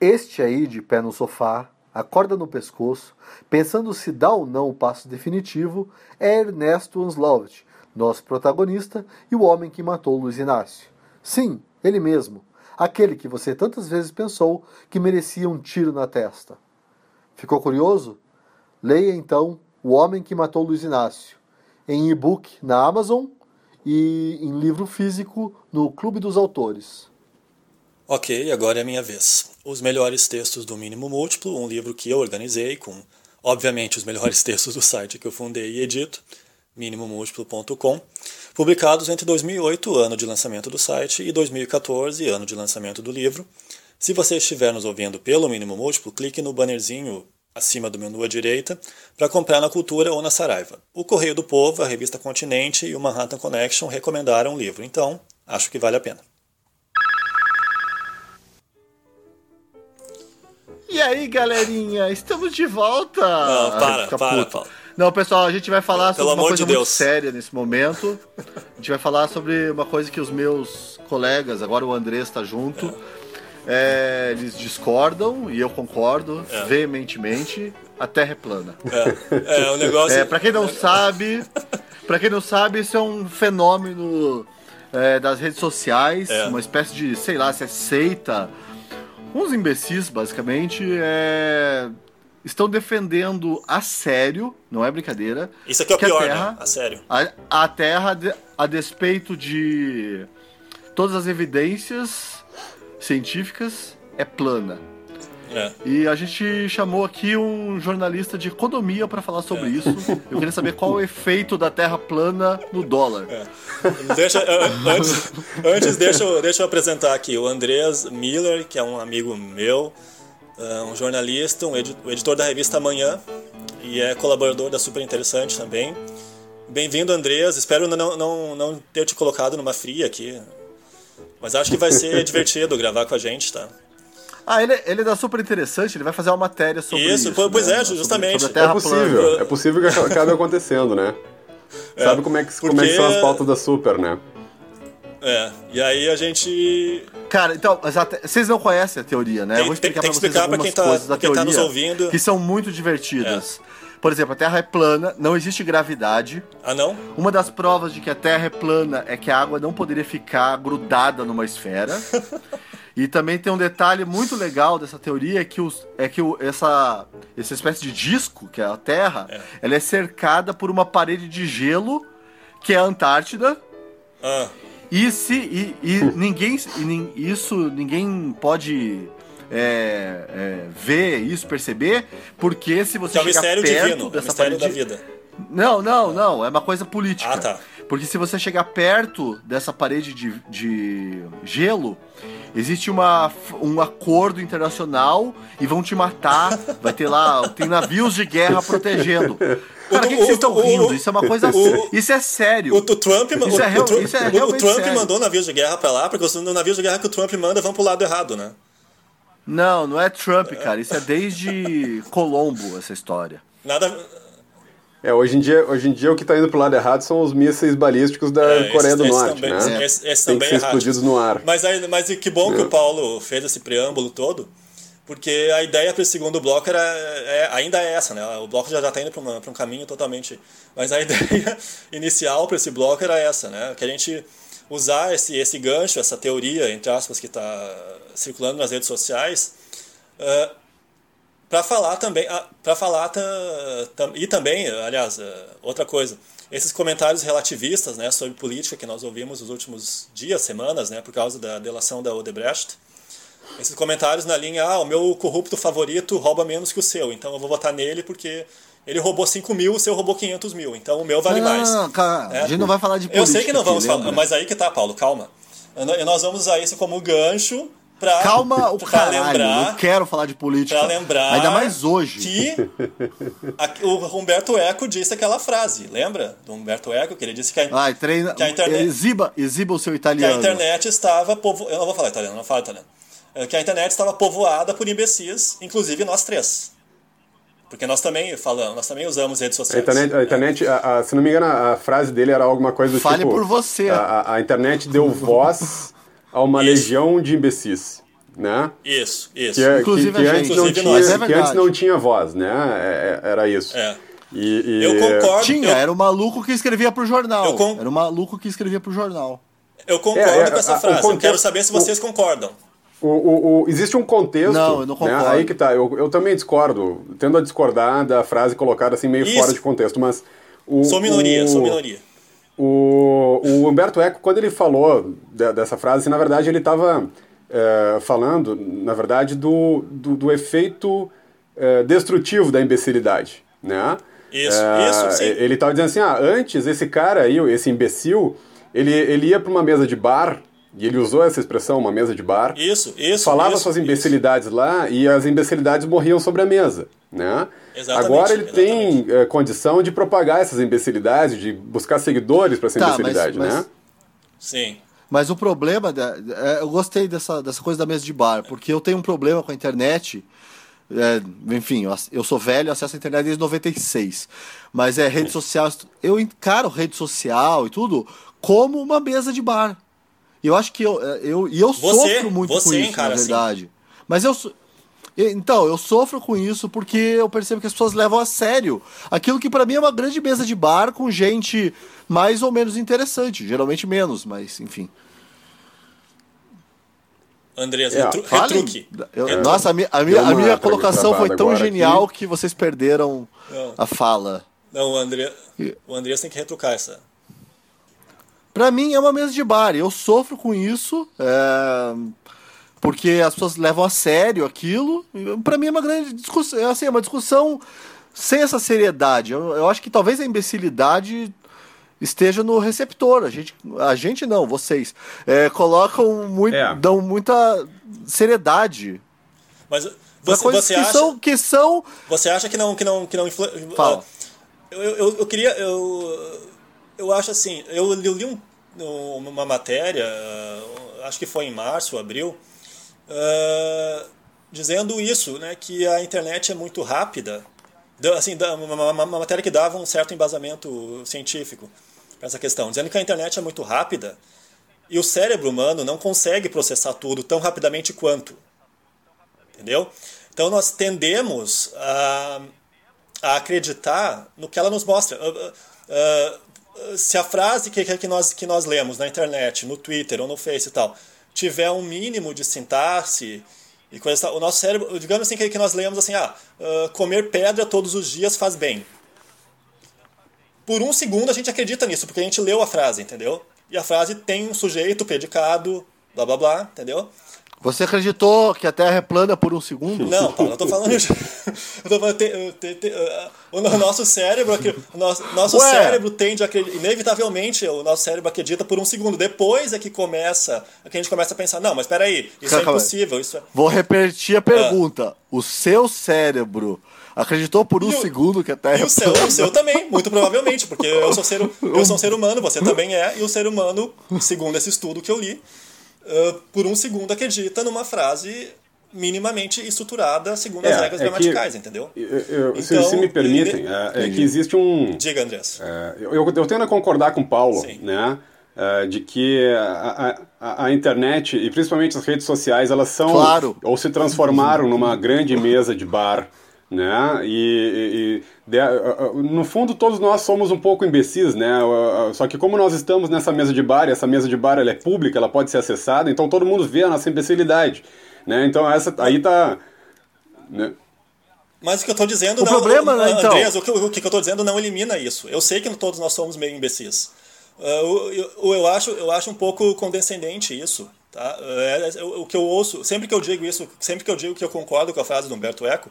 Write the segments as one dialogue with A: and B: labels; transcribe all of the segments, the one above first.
A: Este aí, de pé no sofá, a corda no pescoço, pensando se dá ou não o passo definitivo, é Ernesto Anslovet, nosso protagonista e o homem que matou Luiz Inácio. Sim, ele mesmo, aquele que você tantas vezes pensou que merecia um tiro na testa. Ficou curioso? Leia então O Homem que Matou Luiz Inácio, em e-book na Amazon e em livro físico no Clube dos Autores.
B: Ok, agora é minha vez. Os melhores textos do Mínimo Múltiplo, um livro que eu organizei com, obviamente, os melhores textos do site que eu fundei e edito, minimomúltiplo.com, publicados entre 2008, ano de lançamento do site, e 2014, ano de lançamento do livro. Se você estiver nos ouvindo pelo Mínimo Múltiplo, clique no bannerzinho acima do menu à direita para comprar na Cultura ou na Saraiva. O Correio do Povo, a revista Continente e o Manhattan Connection recomendaram o livro, então acho que vale a pena.
C: E aí, galerinha, estamos de volta!
B: Não, para, para, Paulo.
C: Não, pessoal, a gente vai falar Pelo sobre uma coisa de muito séria nesse momento. A gente vai falar sobre uma coisa que os meus colegas, agora o André está junto, é. É, eles discordam e eu concordo é. veementemente. A Terra é plana.
B: É, é o negócio.
C: É, para quem não sabe, para quem não sabe, isso é um fenômeno é, das redes sociais, é. uma espécie de, sei lá, se é seita uns imbecis, basicamente, é... estão defendendo a sério, não é brincadeira.
B: Isso aqui é o pior, a né? terra, né? A sério.
C: A, a Terra, a despeito de todas as evidências científicas, é plana. É. E a gente chamou aqui um jornalista de economia para falar sobre é. isso. Eu queria saber qual é o efeito da Terra plana no dólar. É.
B: Deixa, antes, antes deixa, eu, deixa eu apresentar aqui o Andreas Miller, que é um amigo meu, é, um jornalista, um editor da revista Amanhã e é colaborador da Super Interessante também. Bem-vindo, Andreas. Espero não, não, não ter te colocado numa fria aqui. Mas acho que vai ser divertido gravar com a gente, tá?
C: Ah, ele, ele é super interessante, ele vai fazer uma matéria sobre isso.
B: Isso, pois né? é, justamente. Sobre,
D: sobre é possível, plana. é possível que acabe acontecendo, né? É, Sabe como é, que, porque... como é que são as pautas da Super, né?
B: É, e aí a gente.
C: Cara, então, vocês não conhecem a teoria, né?
B: Tem, Eu vou explicar tem, tem pra vocês algumas quem tá, coisas da quem teoria tá nos ouvindo.
C: que são muito divertidas. É. Por exemplo, a Terra é plana, não existe gravidade.
B: Ah, não?
C: Uma das provas de que a Terra é plana é que a água não poderia ficar grudada numa esfera. E também tem um detalhe muito legal dessa teoria que, os, é que o, essa, essa espécie de disco, que é a Terra, é. ela é cercada por uma parede de gelo, que é a Antártida. Ah. E se e, e ninguém e, isso ninguém pode é, é, ver isso, perceber, porque se você
B: que é
C: chegar
B: perto
C: divino,
B: dessa parede da vida.
C: Não, não, não, é uma coisa política.
B: Ah, tá.
C: Porque se você chegar perto dessa parede de, de gelo, existe uma, um acordo internacional e vão te matar. Vai ter lá, tem navios de guerra protegendo. Cara, o que, que vocês estão rindo? Isso é uma coisa. O, isso é sério.
B: O, o Trump, isso o, é, real, isso é o Trump sério. mandou navios de guerra pra lá, porque os navios de guerra que o Trump manda vão pro lado errado, né?
C: Não, não é Trump, cara. Isso é desde Colombo, essa história.
B: Nada.
D: É, hoje em, dia, hoje em dia o que está indo pro lado errado são os mísseis balísticos da é, Coreia do Norte, também, né?
B: Esse, esse Tem que ser
D: explodidos no ar.
B: Mas, mas que bom é. que o Paulo fez esse preâmbulo todo, porque a ideia para esse segundo bloco era, é, ainda é essa, né? O bloco já está indo para um caminho totalmente... Mas a ideia inicial para esse bloco era essa, né? Que a gente usar esse, esse gancho, essa teoria, entre aspas, que está circulando nas redes sociais... Uh, para falar também ah, para falar e também aliás eh, outra coisa esses comentários relativistas né sobre política que nós ouvimos nos últimos dias semanas né por causa da delação da Odebrecht esses comentários na linha ah o meu corrupto favorito rouba menos que o seu então eu vou votar nele porque ele roubou 5 mil, o seu roubou 500 mil, então o meu vale
C: não,
B: mais.
C: Não, cara, é? a gente não vai falar de política.
B: Eu sei que não vamos
C: aqui,
B: falar, mas aí que tá, Paulo, calma. E nós vamos usar isso como gancho Pra,
C: Calma o caralho, lembrar, eu quero falar de política.
B: Pra lembrar
C: ainda mais hoje.
B: Que a, o Humberto Eco disse aquela frase, lembra? Do Humberto Eco, que ele disse que a,
C: Ai, treina, que a internet... Exiba, exiba o seu italiano.
B: Que a internet estava... Povo... Eu não vou falar italiano, não falo italiano. É, que a internet estava povoada por imbecis, inclusive nós três. Porque nós também falamos, nós também usamos redes sociais.
D: A internet, a internet a, a, se não me engano, a, frase dele era alguma coisa do
C: Fale
D: tipo...
C: por você.
D: A, a internet deu voz a uma legião de imbecis. né?
B: Isso, isso.
D: Que, é-
C: Inclusive
D: que, que
C: a
D: antes
C: gente.
D: não
B: Inclusive
D: tinha.
C: É
D: que antes não tinha voz, né? É- é- Era isso.
B: É.
D: E, e-
B: Eu concordo.
C: Tinha,
B: eu,
C: era o maluco que escrevia pro jornal.
B: Eu con-
C: Era o maluco que escrevia pro jornal.
B: eu concordo
D: É, é,
B: com essa
D: a- o
B: frase. Eu
D: conteúdo-
B: quero saber se vocês concordam.
D: O, o- o- existe um contexto.
C: Não, eu não
D: né?
C: concordo.
D: Aí que tá. Eu, eu também discordo. Tendo a discordar da frase colocada assim meio
B: Isso.
D: fora de contexto, mas. O,
B: Sou minoria,
D: o,
B: sou minoria.
D: O, o Humberto Eco, quando ele falou de- dessa frase, na verdade ele estava falando, na verdade, do, do, do efeito eh, destrutivo da imbecilidade, né?
B: Isso,
D: Eh,
B: isso, sim.
D: Ele estava dizendo assim, ah, antes esse cara aí, esse imbecil, ele, ele ia para uma mesa de bar, e ele usou essa expressão, uma mesa de bar,
B: Isso, isso.
D: falava
B: isso,
D: suas
B: isso.
D: imbecilidades lá e as imbecilidades morriam sobre a mesa, né?
B: Exatamente,
D: Agora ele
B: exatamente.
D: tem eh, condição de propagar essas imbecilidades, de buscar seguidores para essa
C: Tá, mas-
D: imbecilidade,
C: mas-
D: né?
B: Sim.
C: Mas o problema, da, é, eu gostei dessa, dessa coisa da mesa de bar, porque eu tenho um problema com a internet. é, enfim, eu, eu sou velho, acesso à internet desde 96. Mas é rede social. Eu encaro rede social e tudo como uma mesa de bar. E eu acho que eu. é, eu e eu
B: Você-
C: sofro muito com isso,
B: encara
C: na
B: assim.
C: verdade. Mas eu. Então, eu sofro com isso porque eu percebo que as pessoas levam a sério aquilo que pra mim é uma grande mesa de bar com gente mais ou menos interessante. Geralmente menos, mas enfim.
B: Andrés,
D: É,
B: retru,
C: Falem.
B: retruque.
C: Eu-
B: Retruque.
C: Nossa, a minha, a minha, a
D: uma
C: minha colocação foi tão genial
D: aqui.
C: que vocês perderam
B: Não.
C: a fala.
B: Não, o, André, o Andrés tem que retrucar essa.
C: Pra mim é uma mesa de bar. e Eu sofro com isso. é, Porque as pessoas levam a sério aquilo. Pra mim é uma grande discussão. é Assim, é uma discussão sem essa seriedade. Eu, eu acho que talvez a imbecilidade esteja no receptor. A gente, a gente não, vocês. é, colocam muito.
D: É.
C: dão muita seriedade.
B: Mas você,
C: coisas
B: você,
C: que,
B: acha,
C: são, que são.
B: você acha que não que não que não influ...
C: Fala.
B: Eu, eu, eu queria eu eu acho assim, eu, eu li um, uma matéria, uh, acho que foi em março, abril, uh, dizendo isso, né, que a internet é muito rápida. Assim, uma, matéria que dava um certo embasamento científico para essa questão, dizendo que a internet é muito rápida e o cérebro humano não consegue processar tudo tão rapidamente quanto. Entendeu? Então nós tendemos a, a acreditar no que ela nos mostra. Ah, ah, se a frase que, que, nós, que nós lemos na internet, no Twitter ou no Face e tal, tiver um mínimo de sintaxe e coisa o nosso cérebro, digamos assim que, nós lemos assim, ah, ah, comer pedra todos os dias faz bem. Por um segundo a gente acredita nisso, porque a gente leu a frase, entendeu? E a frase tem um sujeito, predicado, blá blá blá, entendeu?
C: Você acreditou que a Terra é plana por um segundo?
B: Não, Paulo, eu tô falando. Eu tô falando, te- te- te- uh, o no- nosso cérebro, o nosso, nosso
C: Ué.
B: cérebro tende a acreditar. Inevitavelmente, o nosso cérebro acredita por um segundo. Depois é que começa. É que a gente começa a pensar, não, mas peraí, isso é
C: Calma
B: impossível. Isso é...
C: Vou repetir a pergunta. O seu cérebro acreditou por um
B: o-
C: segundo que a Terra
B: E
C: é
B: o seu, o seu também, muito provavelmente, porque eu sou, ser, eu sou um ser humano, você também é, e o ser humano, segundo esse estudo que eu li, uh, por um segundo acredita numa frase minimamente estruturada segundo as
D: É,
B: regras
D: é que-
B: gramaticais, entendeu?
D: Eu- eu- se,
B: Então,
D: se me permitem,
B: e-
D: é, é que existe um.
B: Diga, Andrés.
D: É, eu, eu tendo a concordar com o Paulo,
B: Sim.
D: né? é, de que a, a, a internet e principalmente as redes sociais elas são
C: Claro.
D: ou se transformaram numa grande mesa de bar né e, e- e de- no fundo todos nós somos um pouco imbecis né só que como nós estamos nessa mesa de bar e essa mesa de bar ela é pública ela pode ser acessada então todo mundo vê a nossa imbecilidade né então essa aí tá né?
B: Mas o que eu tô dizendo
C: O
B: não.
C: problema, né, então?
B: Andrés, o que, o que eu tô dizendo não elimina isso. Eu sei que todos nós somos meio imbecis. Uh, eu, eu, eu acho, eu acho um pouco condescendente isso. Tá? Uh, é- o que eu ouço, sempre que eu digo isso, sempre que eu digo que eu concordo com a frase do Humberto Eco,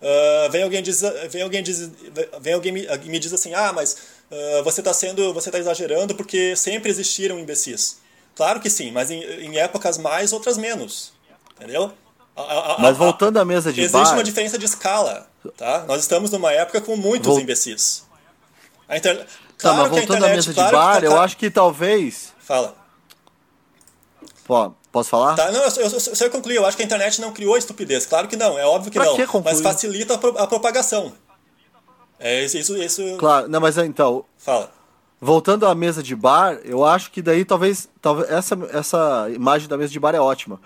B: uh, vem alguém diz, vem alguém diz, vem alguém me, me diz assim, ah, mas uh, você está sendo, você está exagerando porque sempre existiram imbecis. Claro que sim, mas em, em épocas mais, outras menos, entendeu? A- a- a-
C: Mas voltando à mesa de
B: Existe
C: bar...
B: uma diferença de escala, tá? Nós estamos numa época com muitos
C: Vol-
B: imbecis. A inter...
C: Tá,
B: Claro
C: mas
B: que a
C: voltando
B: internet,
C: à mesa de
B: claro que
C: bar,
B: tá-
C: eu acho que talvez...
B: Fala.
C: Pô, posso falar?
B: Tá, não, eu, eu, eu, eu concluir, eu acho que a internet não criou a estupidez. Claro que não, é óbvio que
C: Pra
B: não.
C: que
B: mas facilita a, pro- a propagação. É isso, isso,
C: Claro, não, mas então,
B: fala.
C: voltando à mesa de bar, eu acho que daí talvez, talvez essa, essa imagem da mesa de bar é ótima.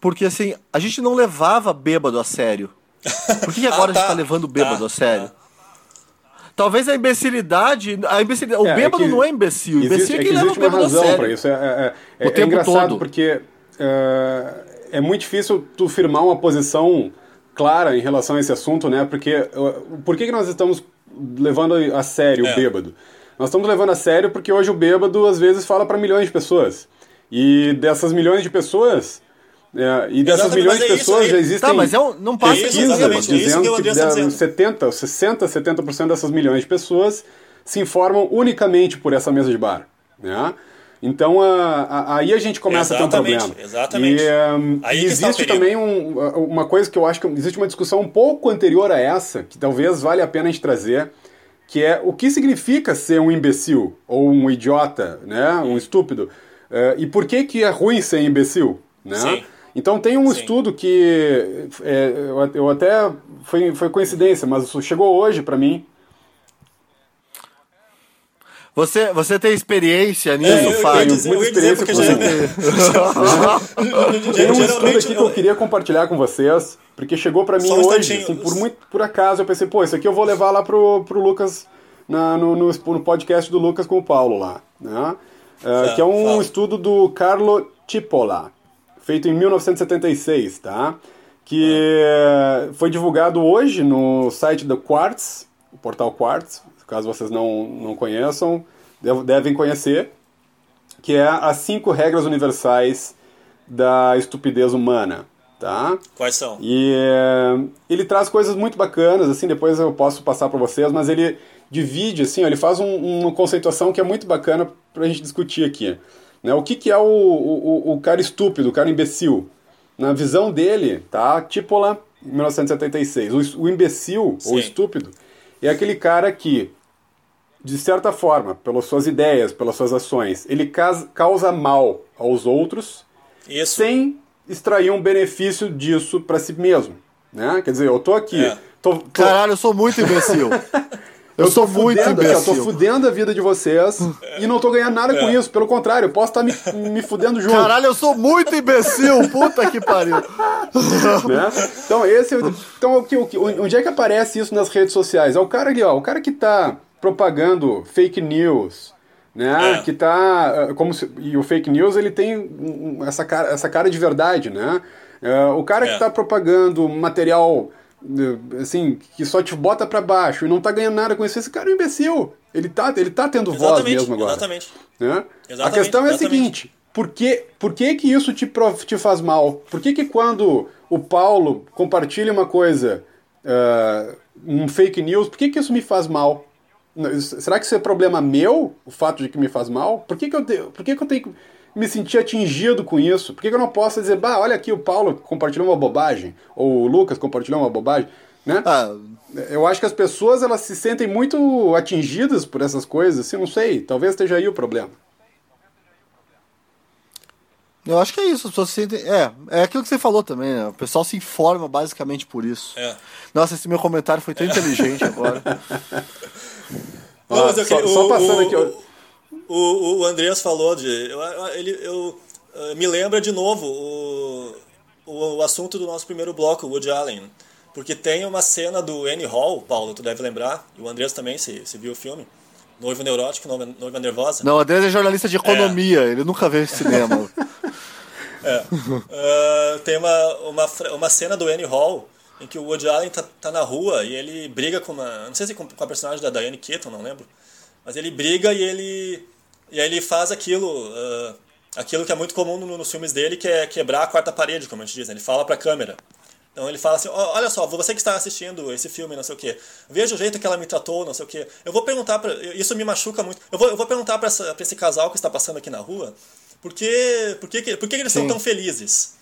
C: porque assim, a gente não levava bêbado a sério. Por que, que agora
B: Ah, tá.
C: a gente tá levando o bêbado
B: Tá,
C: a sério?
B: tá.
C: Talvez a imbecilidade. A imbecilidade o
D: É, é
C: bêbado
D: que
C: não é imbecil. O imbecil
D: Existe,
C: é
D: é que
C: leva o bêbado a
D: razão
C: sério.
D: para isso. É, é, é,
C: O
D: é
C: tempo
D: engraçado
C: todo.
D: porque é, é muito difícil tu firmar uma posição clara em relação a esse assunto, né? Porque uh, por que, que nós estamos levando a sério
B: É.
D: o bêbado? Nós estamos levando a sério porque hoje o bêbado às vezes fala para milhões de pessoas. E dessas milhões de pessoas, é, e dessas
B: Exatamente,
D: milhões de
B: é
D: pessoas já existem
C: Tá, mas é um, não passa
D: pesquisas
B: exatamente, é isso que
D: dizendo que, de-
B: dizendo.
D: 70, 60, 70% dessas milhões de pessoas se informam unicamente por essa mesa de bar. Né? Então a- a- aí a gente começa a ter um
B: Exatamente,
D: problema.
B: exatamente.
D: E, um,
B: Aí
D: e
B: que está o
D: existe também um- uma coisa que eu acho que existe uma discussão um pouco anterior a essa, que talvez vale a pena a gente trazer, que é o que significa ser um imbecil ou um idiota, né, um estúpido, Eh, e por que que é ruim ser imbecil, né?
B: Sim.
D: Então tem um
B: Sim.
D: estudo que é, eu até foi, foi coincidência, mas chegou hoje para mim.
C: Você, você tem experiência nisso,
B: É, eu, eu,
C: Fábio?
B: eu ia
D: muita
B: dizer porque já,
D: Tem um estudo aqui que eu queria compartilhar com vocês, porque chegou para mim
B: um
D: hoje, assim, por muito por acaso eu pensei, pô, isso aqui eu vou levar lá pro, pro Lucas na- no, no, no podcast do Lucas com o Paulo lá, né?
B: Tá,
D: que é um
B: fala.
D: estudo do Carlo Cipolla, feito em 1976, tá? Que eh, foi divulgado hoje no site do Quartz, o portal Quartz, caso vocês não, não conheçam, dev- devem conhecer, que é as cinco regras universais da estupidez humana, tá?
B: Quais são?
D: E é, ele traz coisas muito bacanas, assim, depois eu posso passar para vocês, mas ele divide, assim, ó, ele faz um- uma conceituação que é muito bacana pra gente discutir aqui. Né? O que, que é o, o, o cara estúpido, o cara imbecil? Na visão dele, tá? Tipola, 1976. O, o imbecil, ou
B: Sim.
D: estúpido, é aquele cara que, de certa forma, pelas suas ideias, pelas suas ações, ele causa mal aos outros
B: Isso.
D: sem extrair um benefício disso para si mesmo. Né? Quer dizer, eu tô aqui,
B: É.
D: tô, tô-
C: Caralho, eu sou muito imbecil. Eu,
D: eu
C: sou
D: tô
C: muito
D: fudendo, aqui, ó, tô
C: imbecil.
D: fudendo a vida de vocês e não tô ganhando nada com
B: É.
D: isso. Pelo contrário, eu posso estar me, me fudendo junto.
C: Caralho, eu sou muito imbecil. Puta que pariu.
D: né? Então, esse, então o que, o que- onde é que aparece isso nas redes sociais? É o cara ali, ó, o cara que tá propagando fake news, né?
B: É.
D: Que tá ah, como se, e o fake news ele tem essa cara, essa cara de verdade, né? É, o cara que
B: É.
D: tá propagando material eh, assim que só te bota para baixo e não tá ganhando nada com isso, esse cara é um imbecil. Ele tá, ele tá tendo voz
B: Exatamente,
D: mesmo agora.
B: exatamente.
D: né? A
B: Exatamente,
D: questão é a seguinte: por que, por que, que isso te, te faz mal? Por que, que quando o Paulo compartilha uma coisa, ah, um fake news, por que, que isso me faz mal? Será que isso é problema meu, o fato de que me faz mal? Por que, que, eu, te- por que, que eu tenho que me sentir atingido com isso? Por que, que eu não posso dizer, bah, olha aqui, o Paulo compartilhou uma bobagem, ou o Lucas compartilhou uma bobagem, né?
C: Ah,
D: Eu acho que as pessoas elas se sentem muito atingidas por essas coisas, assim, não sei, talvez esteja aí o problema.
C: Eu acho que é isso. As pessoas se sentem. É, é aquilo que você falou também, né? O pessoal se informa basicamente por isso.
B: É.
C: Nossa, esse meu comentário foi tão inteligente agora.
B: Não, mas eu
D: só,
B: queria-
D: só
B: o-
D: passando
B: o-
D: aqui, ó.
B: O, o Andreas falou de. Eu, ele, eu, eh, me lembra de novo o, o, o assunto do nosso primeiro bloco, o Woody Allen. Porque tem uma cena do Annie Hall, Paulo, tu deve lembrar, e o Andreas também, se, se viu o filme. Noivo Neurótico, Noiva, noiva Nervosa.
C: Não, o André é jornalista de economia, ele nunca vê cinema.
B: Ah, tem uma, uma, uma cena do Annie Hall em que o Woody Allen tá, tá na rua e ele briga com uma. Não sei se com, com a personagem da Diane Keaton, não lembro. Mas ele briga e ele. E aí ele faz aquilo. ah, aquilo que é muito comum no- nos filmes dele, que é quebrar a quarta parede, como a gente diz. né? Ele fala pra câmera. Então ele fala assim, "Ó, olha só, você que está assistindo esse filme, não sei o quê, veja o jeito que ela me tratou, não sei o quê. Eu vou perguntar, pra, isso me machuca muito, eu vou, eu vou perguntar pra esse casal que está passando aqui na rua, por que, por que, por que eles
C: Sim.
B: são tão felizes?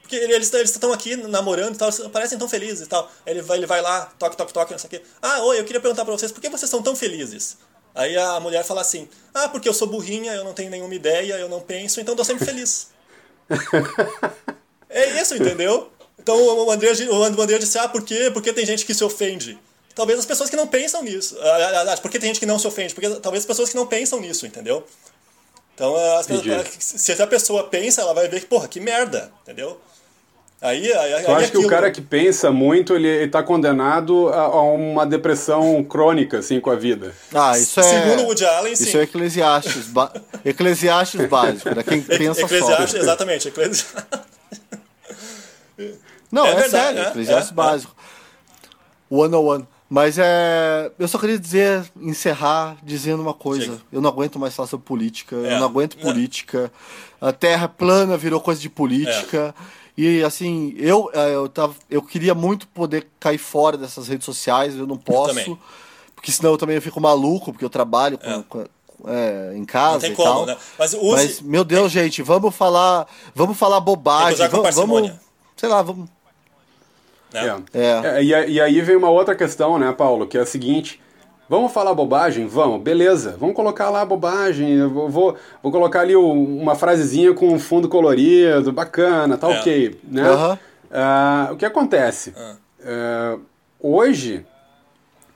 B: Porque eles estão aqui namorando e tal, parecem tão felizes e tal. Aí ele vai, ele vai lá, toque, toque, toque, não sei o quê. Ah, oi, eu queria perguntar pra vocês, por que vocês são tão felizes? Aí a mulher fala assim, ah, porque eu sou burrinha, eu não tenho nenhuma ideia, eu não penso, então eu tô sempre feliz. É isso, entendeu? Então o André, o André disse, ah, por quê? Porque tem gente que se ofende. Talvez as pessoas que não pensam nisso. Ah, Aliás, por que tem gente que não se ofende? Porque talvez as pessoas que não pensam nisso, entendeu? Então, as pessoas-
D: Entendi.
B: se a pessoa pensa, ela vai ver que, porra, que merda, entendeu? Aí, aí,
D: Tu
B: aí
D: acha que o cara que pensa muito, ele, ele tá condenado a, a uma depressão crônica, assim, com a vida?
C: Ah, isso é.
B: Segundo o Woody Allen, sim.
C: Isso é Eclesiastes, ba... Eclesiastes básico, pra quem pensa
B: Eclesiastes,
C: só.
B: exatamente. Eclesiastes.
C: Não,
B: É
C: é,
B: verdade,
C: sério,
B: é,
C: Eclesiastes
B: é, é.
C: básico. One on one. Mas é. Eu só queria dizer, encerrar dizendo uma coisa. Eu não aguento mais falar sobre política.
B: É.
C: Eu não aguento política. A terra plana virou coisa de política.
B: É.
C: E assim, eu, eh, eu, tava, eu queria muito poder cair fora dessas redes sociais, eu não posso.
B: também.
C: porque senão eu também fico maluco, porque eu trabalho com,
B: É.
C: com- é, em casa
B: Não tem como,
C: tal.
B: né? Mas use.
C: Mas, meu Deus, gente, vamos falar. Vamos falar bobagem. Vamos, vamos. Sei lá, vamos.
B: Né?
C: É.
D: É, e, a- e aí vem uma outra questão, né, Paulo, que é a seguinte. Vamos falar bobagem? Vamos, beleza. Vamos colocar lá bobagem. Eu vou, vou, vou colocar ali o- uma frasezinha com um fundo colorido, bacana, tá
B: É.
D: ok. Né?
C: Aham.
D: Ah, o que acontece? É, hoje,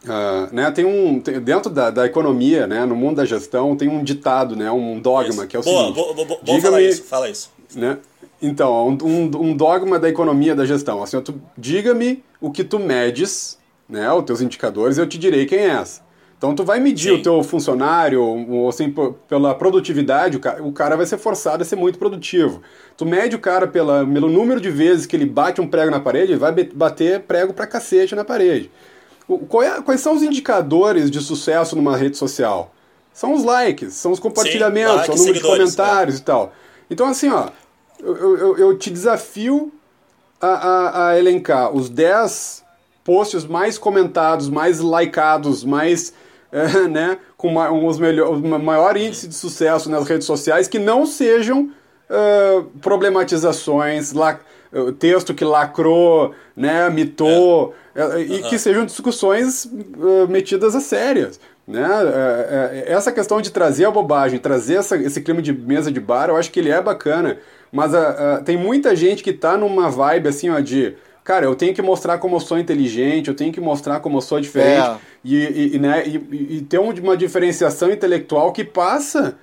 D: ah, né, tem um. tem- dentro da, da economia, né, no mundo da gestão, tem um ditado, né, um dogma,
B: Isso.
D: que é o
B: boa,
D: seguinte.
B: boa, boa, boa
D: diga-me-
B: falar isso, fala isso.
D: né? Então, um, um- dogma da economia da gestão. Assim, diga-me o que tu medes, né? Os teus indicadores, eu te direi quem és. Então, tu vai medir
B: Sim.
D: o teu funcionário, ou assim, pela produtividade, o ca- o cara vai ser forçado a ser muito produtivo. Tu mede o cara pela, pelo número de vezes que ele bate um prego na parede, ele vai bater prego pra cacete na parede. O- é- quais são os indicadores de sucesso numa rede social? São os likes, são os compartilhamentos,
B: likes,
D: é o número de
B: seguidores,
D: comentários e tal. Então, assim, ó, eu, eu, eu te desafio a, a, a elencar os 10 posts mais comentados, mais likeados, mais, eh, né, com ma- os melhor, o maior índice de sucesso nas redes sociais que não sejam eh, problematizações, eh, texto que lacrou, né, mitou, eh, e que sejam discussões metidas a sérias. Né? Essa questão de trazer a bobagem, trazer essa- esse clima de mesa de bar, eu acho que ele é bacana, mas ah, ah, tem muita gente que tá numa vibe assim, ó, de cara, eu tenho que mostrar como eu sou inteligente, eu tenho que mostrar como eu sou diferente,
C: É.
D: e, e- e, né, e, e- ter um- uma diferenciação intelectual que passa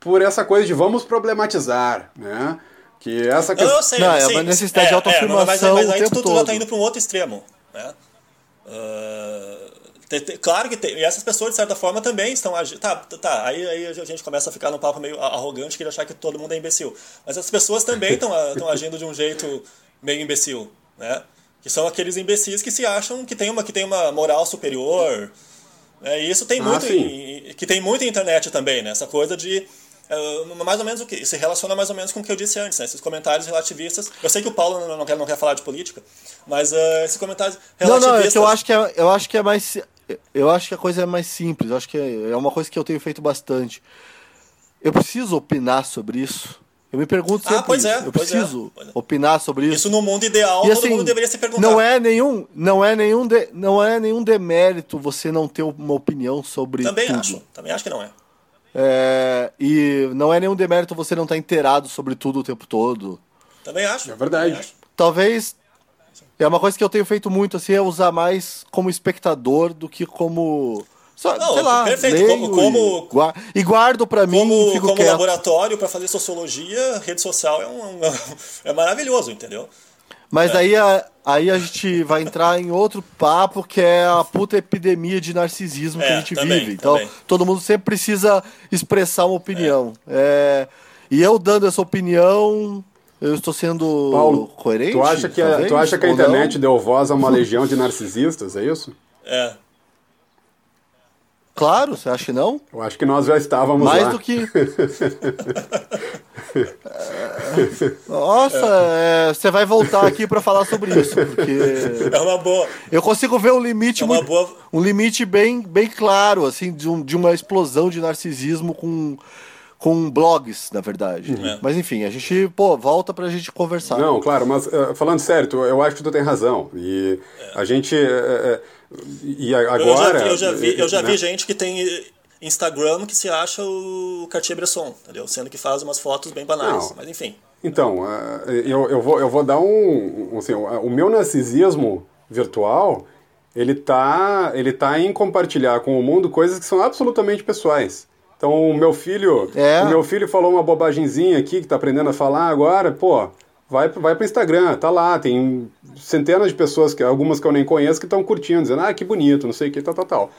D: por essa coisa de vamos problematizar, né? Que essa
B: Não,
D: questão.
B: eu sei,
C: Não, é uma necessidade de
B: é,
C: autoafirmação
B: É, mas, mas aí
C: o tempo
B: tu, tu já
C: todo.
B: tá indo para um outro extremo. Né? Te- claro que tem, e essas pessoas, de certa forma, também estão agindo. Tá, tá aí, aí a gente começa a ficar num papo meio arrogante, que ele achar que todo mundo é imbecil. Mas as pessoas também estão estão agindo de um jeito meio imbecil. Né? Que são aqueles imbecis que se acham que tem uma, que tem uma moral superior. É, e isso tem
D: Ah,
B: muito em, que tem muito em internet também, né? Essa coisa de eh, mais ou menos o que se relaciona mais ou menos com o que eu disse antes, né? Esses comentários relativistas. Eu sei que o Paulo não, não quer, não quer falar de política, mas eh, esses comentários
C: Não,
B: relativistas.
C: não, é que eu acho que é, eu acho que é mais. Eu acho que a coisa é mais simples. Eu acho que é, é uma coisa que eu tenho feito bastante. Eu preciso opinar sobre isso. Eu me pergunto
B: Ah,
C: sempre
B: pois
C: isso.
B: é,
C: eu
B: pois é,
C: preciso
B: pois é.
C: opinar sobre isso.
B: Isso no mundo ideal,
C: E
B: todo
C: assim,
B: mundo deveria se perguntar.
C: não é nenhum, não é nenhum, de- não é nenhum demérito você não ter uma opinião sobre
B: Também
C: tudo.
B: acho, também acho que não é.
C: É, e não é nenhum demérito você não estar inteirado sobre tudo o tempo todo.
B: Também acho.
D: É verdade.
B: acho.
C: Talvez é uma coisa que eu tenho feito muito assim é usar mais como espectador do que como só,
B: Não,
C: sei lá,
B: perfeito, como- como-
C: e, e guardo pra mim
B: Como, como laboratório para fazer sociologia, rede social é, um, é maravilhoso, entendeu?
C: Mas daí a, aí a gente vai entrar em outro papo que é a puta epidemia de narcisismo que
B: É,
C: a gente
B: também,
C: vive. Então,
B: também.
C: todo mundo sempre precisa expressar uma opinião. É, e eu dando essa opinião, eu estou sendo
D: Paulo,
C: coerente?
D: tu acha que a,
C: talvez,
D: tu acha que a
C: ou não?
D: internet deu voz a uma legião de narcisistas, é isso?
B: É.
C: Claro, você acha que não?
D: Eu acho que nós já estávamos
C: Mais
D: lá.
C: do que. Nossa, é, você vai voltar aqui pra falar sobre isso, porque
B: É uma boa.
C: eu consigo ver um limite
B: É uma
C: muito-
B: boa-
C: um limite bem, bem claro, assim, de, um- de uma explosão de narcisismo com, com blogs, na verdade.
B: É.
C: Mas enfim, a gente, pô, volta pra gente conversar.
D: Não, claro, mas eh, falando sério, tu- eu acho que tu tem razão. E a gente. eh, e a-
B: Eu
D: agora.
B: já vi, eu já vi, eu já
D: né?
B: vi gente que tem Instagram que se acha o Cartier-Bresson, entendeu? Sendo que faz umas fotos bem banais,
D: Não.
B: mas enfim.
D: Então, eh, eu, eu, vou, eu vou dar um. um, assim, o meu narcisismo virtual, ele tá, ele tá em compartilhar com o mundo coisas que são absolutamente pessoais. Então, o meu filho,
C: É.
D: o meu filho falou uma bobagemzinha aqui que tá aprendendo a falar agora, pô, vai, vai pro Instagram, tá lá, tem centenas de pessoas, que, algumas que eu nem conheço, que estão curtindo, dizendo, ah, que bonito, não sei o que, tal, tal, tal.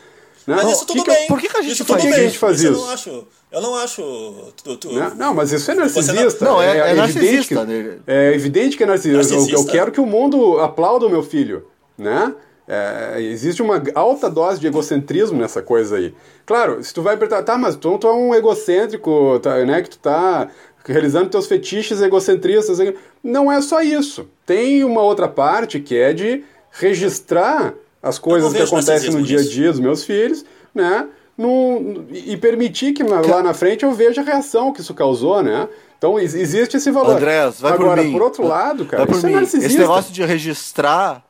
B: Né? Mas isso tudo
C: que
B: bem.
C: por que, que a gente
B: isso
C: faz
B: bem.
D: a gente faz
B: isso?
D: isso?
B: Eu não acho. Eu não acho. Tu, tu,
D: Né? Não, mas isso é narcisista.
C: não- Não, é- é
D: evidente
C: narcisista,
D: que,
C: né?
D: é evidente que é narcisista. Eu, eu
B: Narcisista.
D: quero que o mundo aplauda o meu filho, né? É, existe uma alta dose de egocentrismo nessa coisa aí. Claro, se tu vai perguntar, tá, mas tu, tu é um egocêntrico, tá, né? Que tu tá realizando teus fetiches egocentristas. Não é só isso. Tem uma outra parte que é de registrar as coisas que acontecem no dia a dia dos meus filhos, né? No, e permitir que na- lá na frente eu veja a reação que isso causou, né? Então ex- existe esse valor.
C: Andrés, vai
D: Agora,
C: por mim.
D: outro lado, cara,
C: vai por
D: isso é narcisista.
C: Esse negócio de registrar.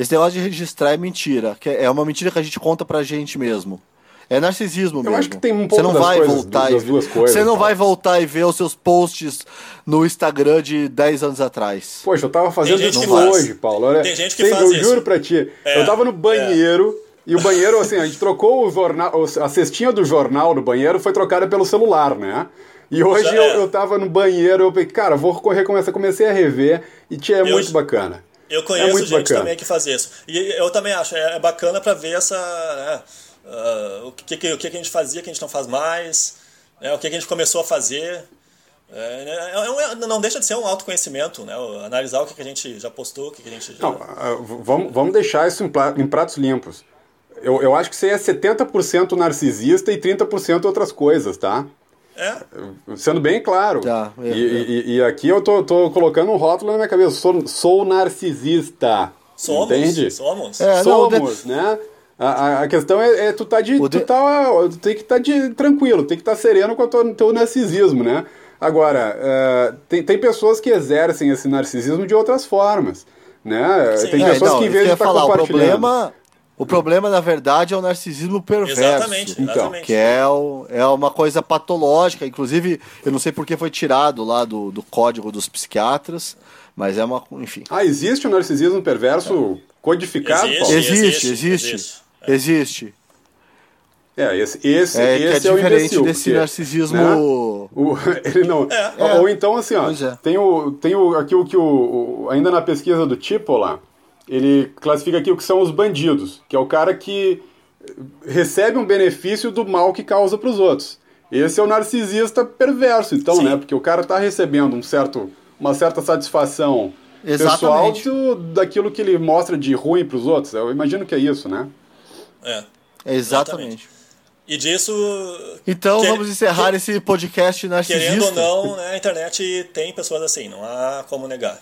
C: Esse negócio de registrar é mentira. que É uma mentira que a gente conta pra gente mesmo. É narcisismo mesmo.
D: acho que tem um
C: Você
D: pouco
C: não
D: das
C: vai
D: coisas,
C: voltar
D: das
C: e,
D: duas coisas,
C: Você não
D: tá?
C: vai voltar e ver os seus posts no Instagram de 10 anos atrás.
D: Poxa, eu tava fazendo
B: Tem
D: isso
B: faz.
D: hoje, Paulo. Olha,
B: Tem gente que
D: Sei,
B: faz
D: Eu
B: isso.
D: juro pra ti.
B: É,
D: eu tava no banheiro. E o banheiro, assim, a gente trocou o jornal, a cestinha do jornal do banheiro foi trocada pelo celular, né? E hoje eu,
B: é.
D: eu tava no banheiro, eu pensei, cara, vou correr, comecei, comecei a rever, e tia, é
B: Eu-
D: muito bacana.
B: Eu
D: É
B: conheço
D: muito
B: gente
D: bacana.
B: também que faz isso. E eu também acho, é, é bacana pra ver essa. ah, o, que, que- o que a gente fazia, que a gente não faz mais, né, o que, a gente começou a fazer. É, né, é um- é- não deixa de ser um autoconhecimento, né? Analisar o que, a gente já postou, o que, a gente já.
D: Não, ah, vamos, vamos deixar isso em pratos limpos. Eu, eu acho que você é 70% narcisista e 30% outras coisas, tá?
B: É,
D: Sendo bem claro.
C: Tá, é,
D: e,
C: é.
D: e- e aqui eu tô, tô colocando um rótulo na minha cabeça. Sou, sou narcisista.
B: somos.
D: Entende?
B: Somos.
C: É, não, o
D: Somos, né? A, a- a questão é, é tu tá de.
C: O
D: Tu
C: de-
D: tá, tu tem que estar de tranquilo, tem que estar sereno com o teu, teu narcisismo, né? Agora, é, tem, tem pessoas que exercem esse narcisismo de outras formas. Né?
B: Sim.
D: Tem
C: É,
D: pessoas
C: não,
D: que em vez de estar
C: o
D: compartilhando.
C: problema, o problema, na verdade, é o narcisismo perverso.
B: Exatamente,
D: Então,
B: exatamente.
C: Que é, o- é uma coisa patológica. Inclusive, eu não sei porque foi tirado lá do, do código dos psiquiatras, mas é uma. Enfim.
D: Ah, existe o narcisismo perverso codificado,
B: Existe.
D: Paulo?
C: Existe,
B: existe,
C: existe.
B: existe.
C: Existe.
D: É, esse, esse,
C: É, que é
D: esse é, o
C: diferente
D: imbecil.
C: desse
D: porque,
C: narcisismo.
D: né, o- ele não.
B: É.
D: Ou, ou então, assim, ó,
C: é.
D: tem, o, tem o, aqui o que o, o- Ainda na pesquisa do tipo lá, ele classifica aqui o que são os bandidos, que é o cara que recebe um benefício do mal que causa para os outros. Esse é o narcisista perverso, então,
B: Sim.
D: né? Porque o cara tá recebendo um certo, uma certa satisfação pessoal
C: Exatamente.
D: do, daquilo que ele mostra de ruim para os outros. Eu imagino que é isso, né?
B: É.
C: Exatamente.
B: E disso.
C: Então
B: que-
C: vamos encerrar
B: que-
C: esse podcast narcisista.
B: Querendo ou não, né, a internet tem pessoas assim, não há como negar.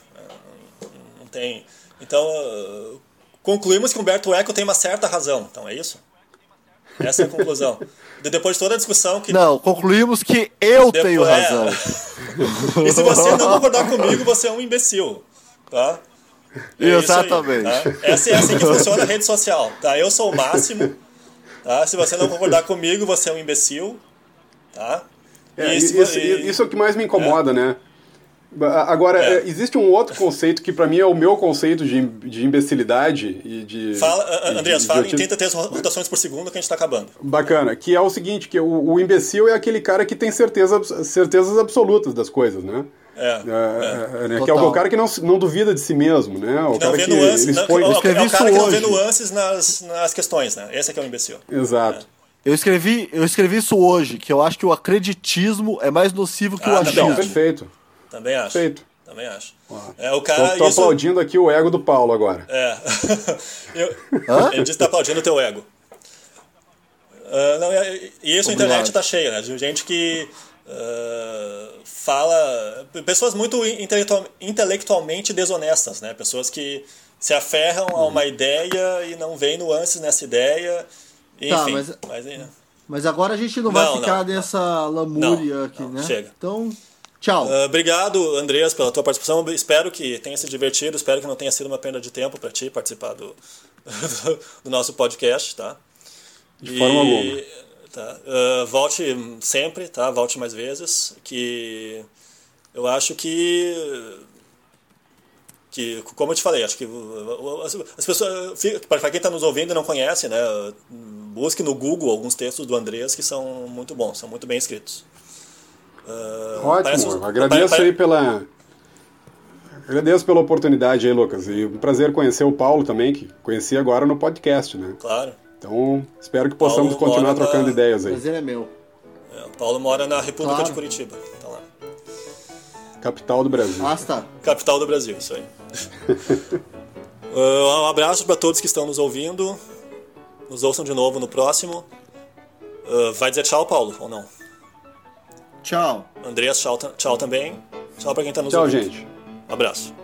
B: não tem. Então, concluímos que Humberto Eco tem uma certa razão. Então é isso? Essa é a conclusão. De- depois de toda a discussão que.
C: Não, concluímos que eu
B: Depois-
C: tenho
B: é.
C: razão.
B: E se você não concordar comigo, você é um imbecil. Tá? É isso aí,
C: Exatamente.
B: tá? Essa é assim que funciona a rede social. Tá? Eu sou o máximo. Tá? Se você não concordar comigo, você é um imbecil. Tá?
D: É,
B: E
D: isso,
B: e-
D: isso é o que mais me incomoda, né? Agora,
B: É.
D: é, existe um outro conceito que pra mim é o meu conceito de, de imbecilidade e de.
B: Fala,
D: e de
B: Andreas, fala em
D: idiotice.
B: 33 rotações por segundo que a gente tá acabando.
D: Bacana, que é o seguinte, que o, o imbecil é aquele cara que tem certeza, certezas absolutas das coisas, né?
B: É.
D: É, é, né? Que é o, cara que não, não duvida de si mesmo, né? O
B: Não
D: cara que
B: nuances,
D: ele
B: não,
D: expõe...
B: é o- é o cara
C: isso
B: que não vê
C: hoje.
B: nuances nas, nas questões, né? Esse é que é o imbecil.
D: Exato.
C: Eu escrevi, eu escrevi isso hoje, que eu acho que o acreditismo é mais nocivo que o
B: Ah,
C: achismo.
D: Não, perfeito.
B: Também acho.
D: Perfeito.
B: Também acho. É, o
D: Tô,
B: cara.
D: tô
B: isso,
D: aplaudindo aqui o ego do Paulo agora.
B: É. Eu,
C: Hã?
B: ele disse que tá aplaudindo o teu ego. Ah, não, é- e isso a internet tá cheia, né? De gente que ah, fala. Pessoas muito intelectual- intelectualmente desonestas, né? Pessoas que se aferram a uma ideia e não veem nuances nessa ideia.
C: Tá,
B: Enfim,
C: mas-
B: mas, né?
C: Mas agora a gente não vai
B: Não,
C: ficar
B: não,
C: nessa lamúria
B: Não,
C: aqui,
B: não,
C: né?
B: chega.
C: Então, tchau.
B: Ah, obrigado, Andreas, pela tua participação. Espero que tenha se divertido, espero que não tenha sido uma perda de tempo para ti participar do, do nosso podcast, tá?
D: De forma alguma.
B: Tá, Ah, volte sempre, tá? Volte mais vezes, que eu acho que que como eu te falei, acho que uh, as, as pessoas, para quem está nos ouvindo e não conhece, né, busque no Google alguns textos do Andreas que são muito bons, são muito bem escritos. Ah,
D: Ótimo,
B: parece-
D: agradeço aí pela, Agradeço pela oportunidade aí, Lucas. E um prazer conhecer o Paulo também, que conheci agora no podcast, né?
B: Claro.
D: Então, espero que possamos
B: Paulo
D: continuar trocando
B: na-
D: ideias aí.
C: Prazer é meu.
B: É, o Paulo mora na República
C: Claro.
B: de Curitiba. Tá lá.
D: Capital do Brasil.
C: Basta.
B: Capital do Brasil, isso aí. Uh, um abraço para todos que estão nos ouvindo. Nos ouçam de novo no próximo. Uh, vai dizer tchau, Paulo, ou não?
C: Tchau.
B: Andreas, tchau, tchau também. Tchau para quem tá nos
D: Tchau,
B: ouvindo.
D: gente.
B: Abraço.